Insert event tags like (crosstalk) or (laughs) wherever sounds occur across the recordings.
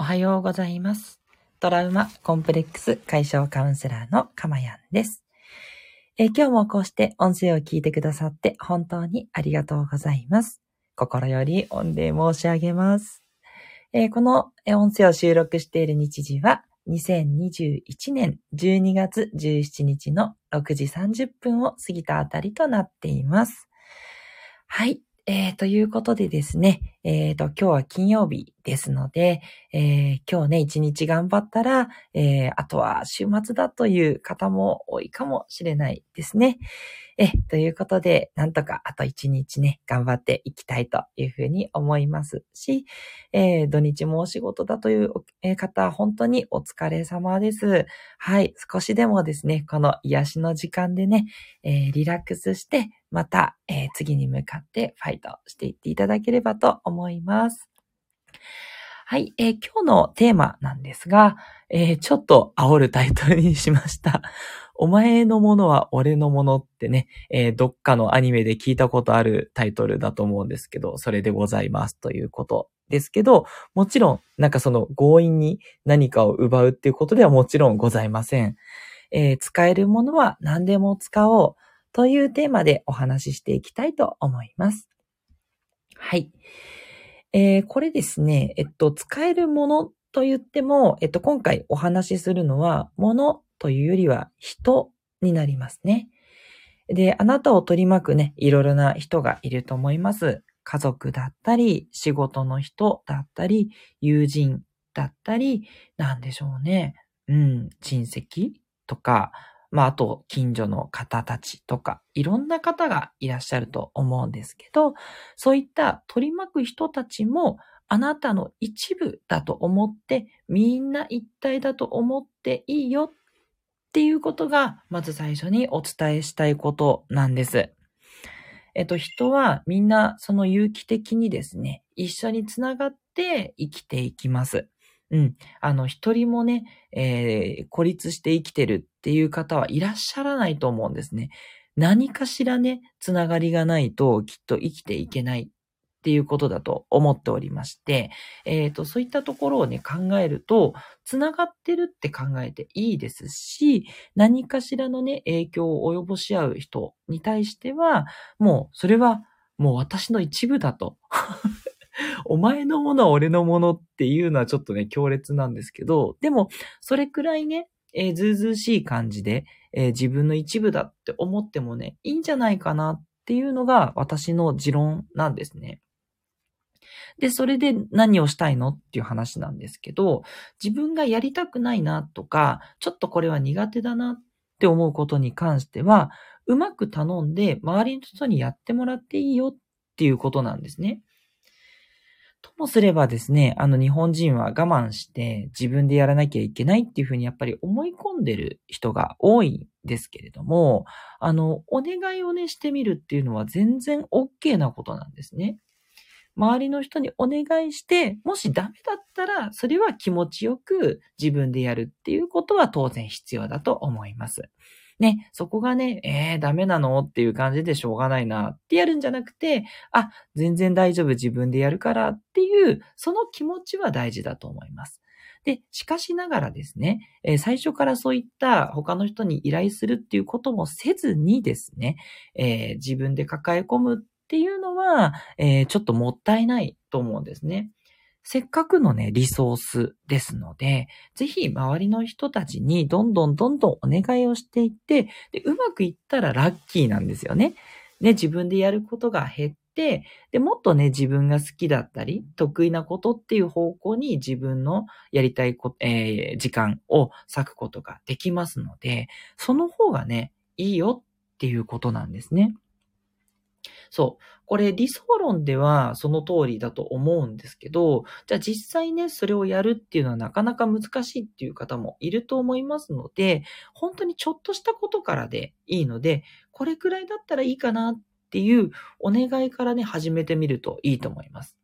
おはようございます。トラウマコンプレックス解消カウンセラーのかまやんです。え今日もこうして音声を聞いてくださって本当にありがとうございます。心より御礼申し上げます。えこの音声を収録している日時は2021年12月17日の6時30分を過ぎたあたりとなっています。はい。えー、ということでですね、えー、と、今日は金曜日ですので、えー今日ね、一日頑張ったら、えーあとは週末だという方も多いかもしれないですね。え、ということで、なんとかあと一日ね、頑張っていきたいというふうに思いますし、えー土日もお仕事だというえ方、本当にお疲れ様です。はい、少しでもですね、この癒しの時間でね、えーリラックスして、また、えー次に向かってファイトしていっていただければと思います。はい、えー今日のテーマなんですが、えーちょっと煽るタイトルにしました。(laughs) お前のものは俺のものってね、えーどっかのアニメで聞いたことあるタイトルだと思うんですけど、それでございますということですけど、もちろん、なんかその強引に何かを奪うっていうことではもちろんございません。えー使えるものは何でも使おうというテーマでお話ししていきたいと思います。はい。えーこれですね、えっと、使えるものと言っても、えっと、今回お話しするのは、ものというよりは人になりますね。で、あなたを取り巻くね、いろいろな人がいると思います。家族だったり、仕事の人だったり、友人だったり、なんでしょうね。うん、親戚とか、まあ、あと、近所の方たちとか、いろんな方がいらっしゃると思うんですけど、そういった取り巻く人たちも、あなたの一部だと思って、みんな一体だと思っていいよっていうことが、まず最初にお伝えしたいことなんです。えっと、人はみんなその有機的にですね、一緒につながって生きていきます。うん。あの、一人もね、えー孤立して生きてるっていう方はいらっしゃらないと思うんですね。何かしらね、つながりがないときっと生きていけないっていうことだと思っておりまして、えっ、と、そういったところをね、考えると、つながってるって考えていいですし、何かしらのね、影響を及ぼし合う人に対しては、もう、それは、もう私の一部だと。(laughs) お前のものは俺のものっていうのはちょっとね、強烈なんですけど、でも、それくらいね、えーずうずうしい感じで、えー自分の一部だって思ってもね、いいんじゃないかなっていうのが私の持論なんですね。で、それで何をしたいのっていう話なんですけど、自分がやりたくないなとか、ちょっとこれは苦手だなって思うことに関しては、うまく頼んで周りの人にやってもらっていいよっていうことなんですね。ともすればですね、あの日本人は我慢して自分でやらなきゃいけないっていうふうにやっぱり思い込んでる人が多いんですけれども、あの、お願いをねしてみるっていうのは全然 OK なことなんですね。周りの人にお願いして、もしダメだったら、それは気持ちよく自分でやるっていうことは当然必要だと思います。ね、そこがね、えー、ダメなの？っていう感じでしょうがないなってやるんじゃなくて、あ、全然大丈夫自分でやるからっていう、その気持ちは大事だと思います。で、しかしながらですね、えー最初からそういった他の人に依頼するっていうこともせずにですね、えー自分で抱え込むっていうのは、えーちょっともったいないと思うんですね。せっかくのね、リソースですので、ぜひ周りの人たちにどんどんどんどんお願いをしていって、で、うまくいったらラッキーなんですよね。ね、自分でやることが減って、で、もっとね、自分が好きだったり、得意なことっていう方向に自分のやりたいこ、えー時間を割くことができますので、その方がね、いいよっていうことなんですね。そう。これ理想論ではその通りだと思うんですけど、じゃあ実際ね、それをやるっていうのはなかなか難しいっていう方もいると思いますので、本当にちょっとしたことからでいいので、これくらいだったらいいかなっていうお願いからね、始めてみるといいと思います。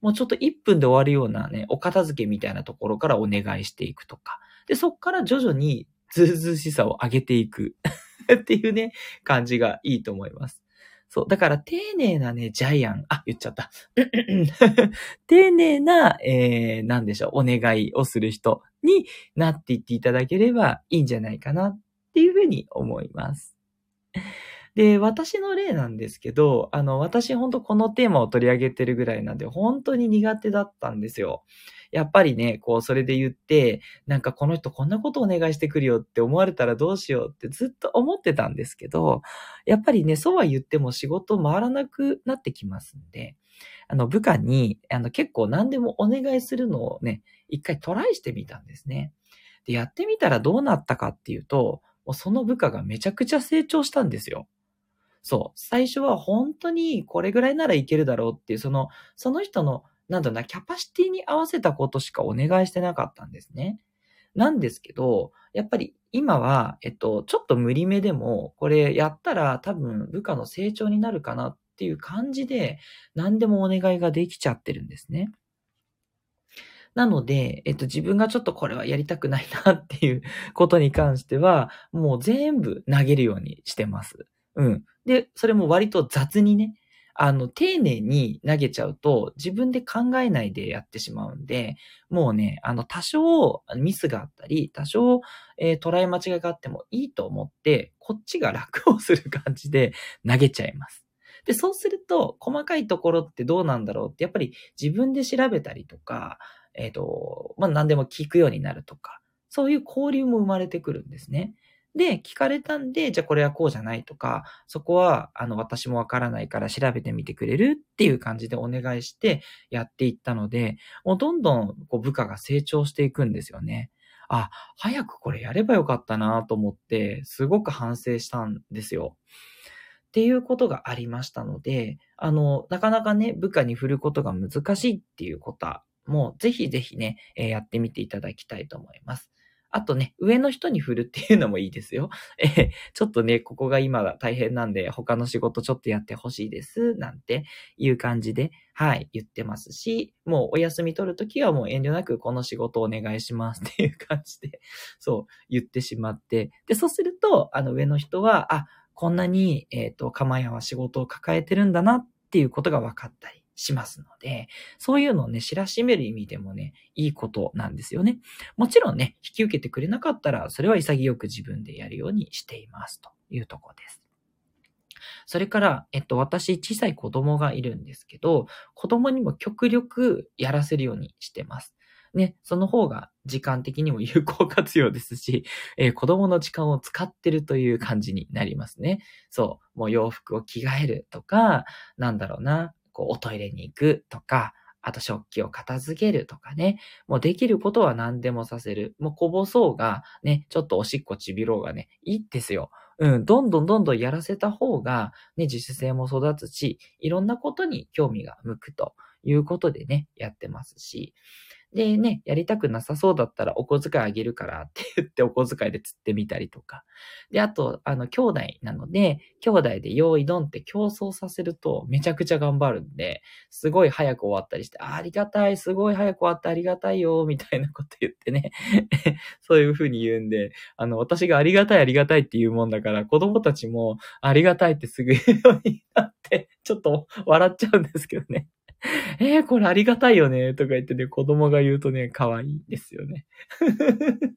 もうちょっと1分で終わるようなね、お片付けみたいなところからお願いしていくとか。で、そっから徐々にずうずうしさを上げていく (laughs) っていうね、感じがいいと思います。そう。だから丁寧なね、ジャイアン、あ、言っちゃった。(laughs) 丁寧な、えー、なんでしょう、お願いをする人になっていっていただければいいんじゃないかなっていうふうに思います。で、私の例なんですけど、あの、私本当このテーマを取り上げてるぐらいなんで、本当に苦手だったんですよ。やっぱりね、こう、それで言って、なんかこの人こんなことお願いしてくるよって思われたらどうしようってずっと思ってたんですけど、やっぱりね、そうは言っても仕事回らなくなってきますんで、あの、部下に、あの、結構何でもお願いするのをね、一回トライしてみたんですね。で、やってみたらどうなったかっていうと、もうその部下がめちゃくちゃ成長したんですよ。そう。最初は本当にこれぐらいならいけるだろうっていう、その、その人の、なんだな、キャパシティに合わせたことしかお願いしてなかったんですね。なんですけど、やっぱり今は、えっと、ちょっと無理めでも、これやったら多分部下の成長になるかなっていう感じで、何でもお願いができちゃってるんですね。なので、えっと、自分がちょっとこれはやりたくないなっていうことに関しては、もう全部投げるようにしてます。うん。で、それも割と雑にね、あの、丁寧に投げちゃうと、自分で考えないでやってしまうんで、もうね、あの、多少ミスがあったり、多少、えー、捉え間違いがあってもいいと思って、こっちが楽をする感じで投げちゃいます。で、そうすると、細かいところってどうなんだろうって、やっぱり自分で調べたりとか、えっ、ー、と、まあ、何でも聞くようになるとか、そういう交流も生まれてくるんですね。で、聞かれたんで、じゃあこれはこうじゃないとか、そこは、あの、私もわからないから調べてみてくれるっていう感じでお願いしてやっていったので、もうどんどんこう部下が成長していくんですよね。あ、早くこれやればよかったなと思って、すごく反省したんですよ。っていうことがありましたので、あの、なかなかね、部下に振ることが難しいっていうことも、ぜひぜひね、えー、やってみていただきたいと思います。あとね、上の人に振るっていうのもいいですよ。(laughs) えちょっとね、ここが今大変なんで、他の仕事ちょっとやってほしいです、なんていう感じで、はい、言ってますし、もうお休み取るときはもう遠慮なくこの仕事お願いしますっていう感じで、そう、言ってしまって、で、そうすると、あの上の人は、あ、こんなに、えっ、ー、と、かまやは仕事を抱えてるんだなっていうことが分かったりしますので、そういうのをね、知らしめる意味でもね、いいことなんですよね。もちろんね、引き受けてくれなかったら、それは潔く自分でやるようにしていますというところです。それから、えっと、私、小さい子供がいるんですけど、子供にも極力やらせるようにしてます。ね、その方が時間的にも有効活用ですし、えー、子供の時間を使ってるという感じになりますね。そう、もう洋服を着替えるとか、なんだろうな、こう、おトイレに行くとか、あと食器を片付けるとかね。もうできることは何でもさせる。もうこぼそうが、ね、ちょっとおしっこちびろうがね、いいですよ。うん、どんどんどんどんやらせた方が、ね、自主性も育つし、いろんなことに興味が向くということでね、やってますし。でね、やりたくなさそうだったらお小遣いあげるからって言ってお小遣いで釣ってみたりとか。で、あと、あの、兄弟なので、兄弟で用意ドンって競争させるとめちゃくちゃ頑張るんで、すごい早く終わったりして、あありがたい、すごい早く終わってありがたいよ、みたいなこと言ってね。(laughs) そういうふうに言うんで、あの、私がありがたいありがたいって言うもんだから、子供たちもありがたいってすぐ言うようになって、ちょっと笑っちゃうんですけどね。(laughs) えー、これありがたいよね、とか言ってね、子供が言うとね、可愛いですよね。(laughs)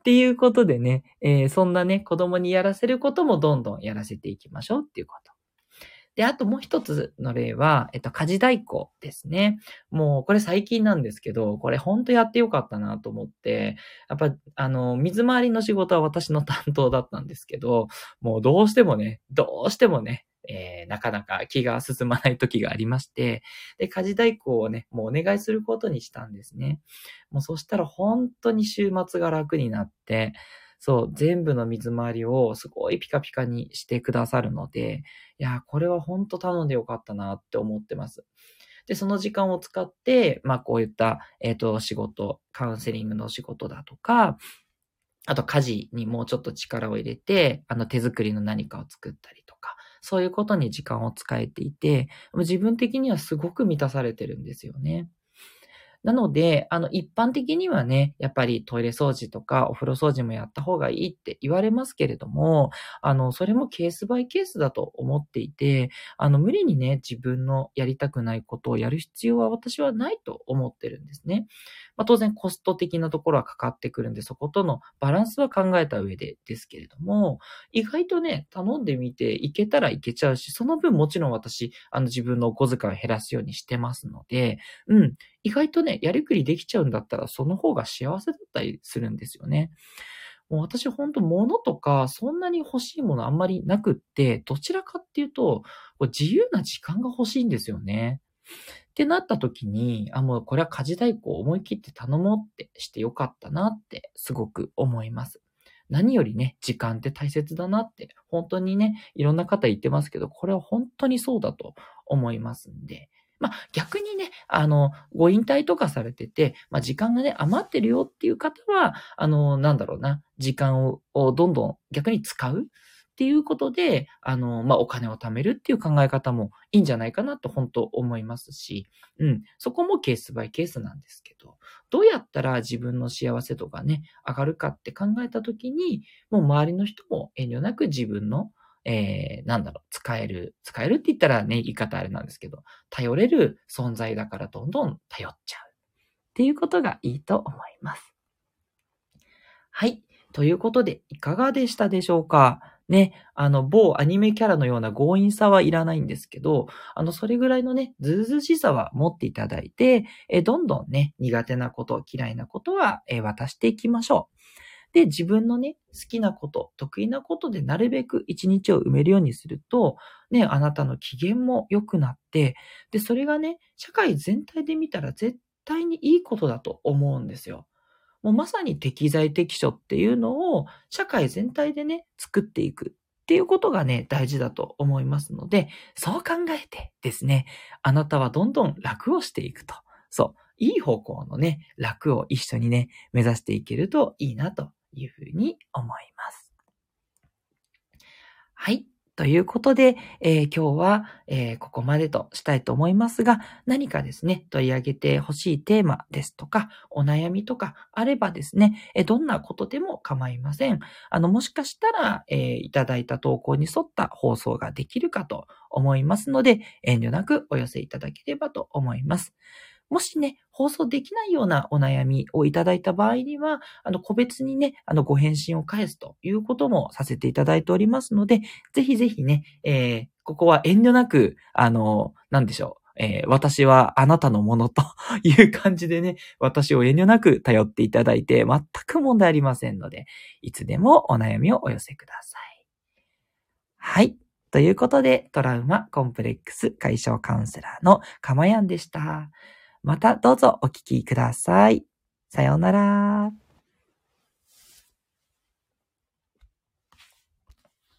っていうことでね、えー、そんなね、子供にやらせることもどんどんやらせていきましょうっていうこと。で、あともう一つの例は、えっと、家事代行ですね。もう、これ最近なんですけど、これほんとやってよかったなと思って、やっぱ、あの、水回りの仕事は私の担当だったんですけど、もうどうしてもね、どうしてもね、えー、なかなか気が進まない時がありまして、で、家事代行をね、もうお願いすることにしたんですね。もうそしたら本当に週末が楽になって、そう、全部の水回りをすごいピカピカにしてくださるので、いや、これは本当頼んでよかったなって思ってます。で、その時間を使って、まあこういった、えっ、ー、と、仕事、カウンセリングの仕事だとか、あと家事にもうちょっと力を入れて、あの手作りの何かを作ったりとか、そういうことに時間を使えていて、自分的にはすごく満たされてるんですよね。なので、あの、一般的にはね、やっぱりトイレ掃除とかお風呂掃除もやった方がいいって言われますけれども、あの、それもケースバイケースだと思っていて、あの、無理にね、自分のやりたくないことをやる必要は私はないと思ってるんですね。まあ、当然コスト的なところはかかってくるんで、そことのバランスは考えた上でですけれども、意外とね、頼んでみていけたらいけちゃうし、その分もちろん私、あの自分のお小遣いを減らすようにしてますので、うん、意外とね、やりくりできちゃうんだったら、その方が幸せだったりするんですよね。もう私ほんと物とか、そんなに欲しいものあんまりなくって、どちらかっていうと、自由な時間が欲しいんですよね。ってなった時に、あ、もうこれは家事代行思い切って頼もうってしてよかったなってすごく思います。何よりね、時間って大切だなって、本当にね、いろんな方言ってますけど、これは本当にそうだと思いますんで、まあ、逆にね、あの、ご引退とかされてて、まあ、時間がね、余ってるよっていう方は、あの、なんだろうな、時間をどんどん逆に使うっていうことで、あの、まあ、お金を貯めるっていう考え方もいいんじゃないかなと本当思いますし、うん、そこもケースバイケースなんですけど、どうやったら自分の幸せ度がね、上がるかって考えたときに、もう周りの人も遠慮なく自分のえー、なんだろう、使える、使えるって言ったらね、言い方あれなんですけど、頼れる存在だからどんどん頼っちゃう。っていうことがいいと思います。はい。ということで、いかがでしたでしょうか？ね、あの、某アニメキャラのような強引さはいらないんですけど、あの、それぐらいのね、ずうずしさは持っていただいて、えどんどんね、苦手なこと、嫌いなことは、え渡していきましょう。で、自分のね、好きなこと、得意なことでなるべく一日を埋めるようにすると、ね、あなたの機嫌も良くなって、で、それがね、社会全体で見たら絶対にいいことだと思うんですよ。もうまさに適材適所っていうのを社会全体でね、作っていくっていうことがね、大事だと思いますので、そう考えてですね、あなたはどんどん楽をしていくと。そう。いい方向のね、楽を一緒にね、目指していけるといいなというふうに思います。はい。ということで、えー、今日は、えー、ここまでとしたいと思いますが、何かですね、取り上げてほしいテーマですとか、お悩みとかあればですね、えー、どんなことでも構いません。あの、もしかしたら、えいただいた投稿に沿った放送ができるかと思いますので、遠慮なくお寄せいただければと思います。もしね、放送できないようなお悩みをいただいた場合には、あの、個別にね、あの、ご返信を返すということもさせていただいておりますので、ぜひぜひね、えー、ここは遠慮なく、あの、なんでしょう。えー、私はあなたのものという感じでね、私を遠慮なく頼っていただいて全く問題ありませんので、いつでもお悩みをお寄せください。はい。ということで、トラウマコンプレックス解消カウンセラーのかまやんでした。またどうぞお聴きください。さようなら。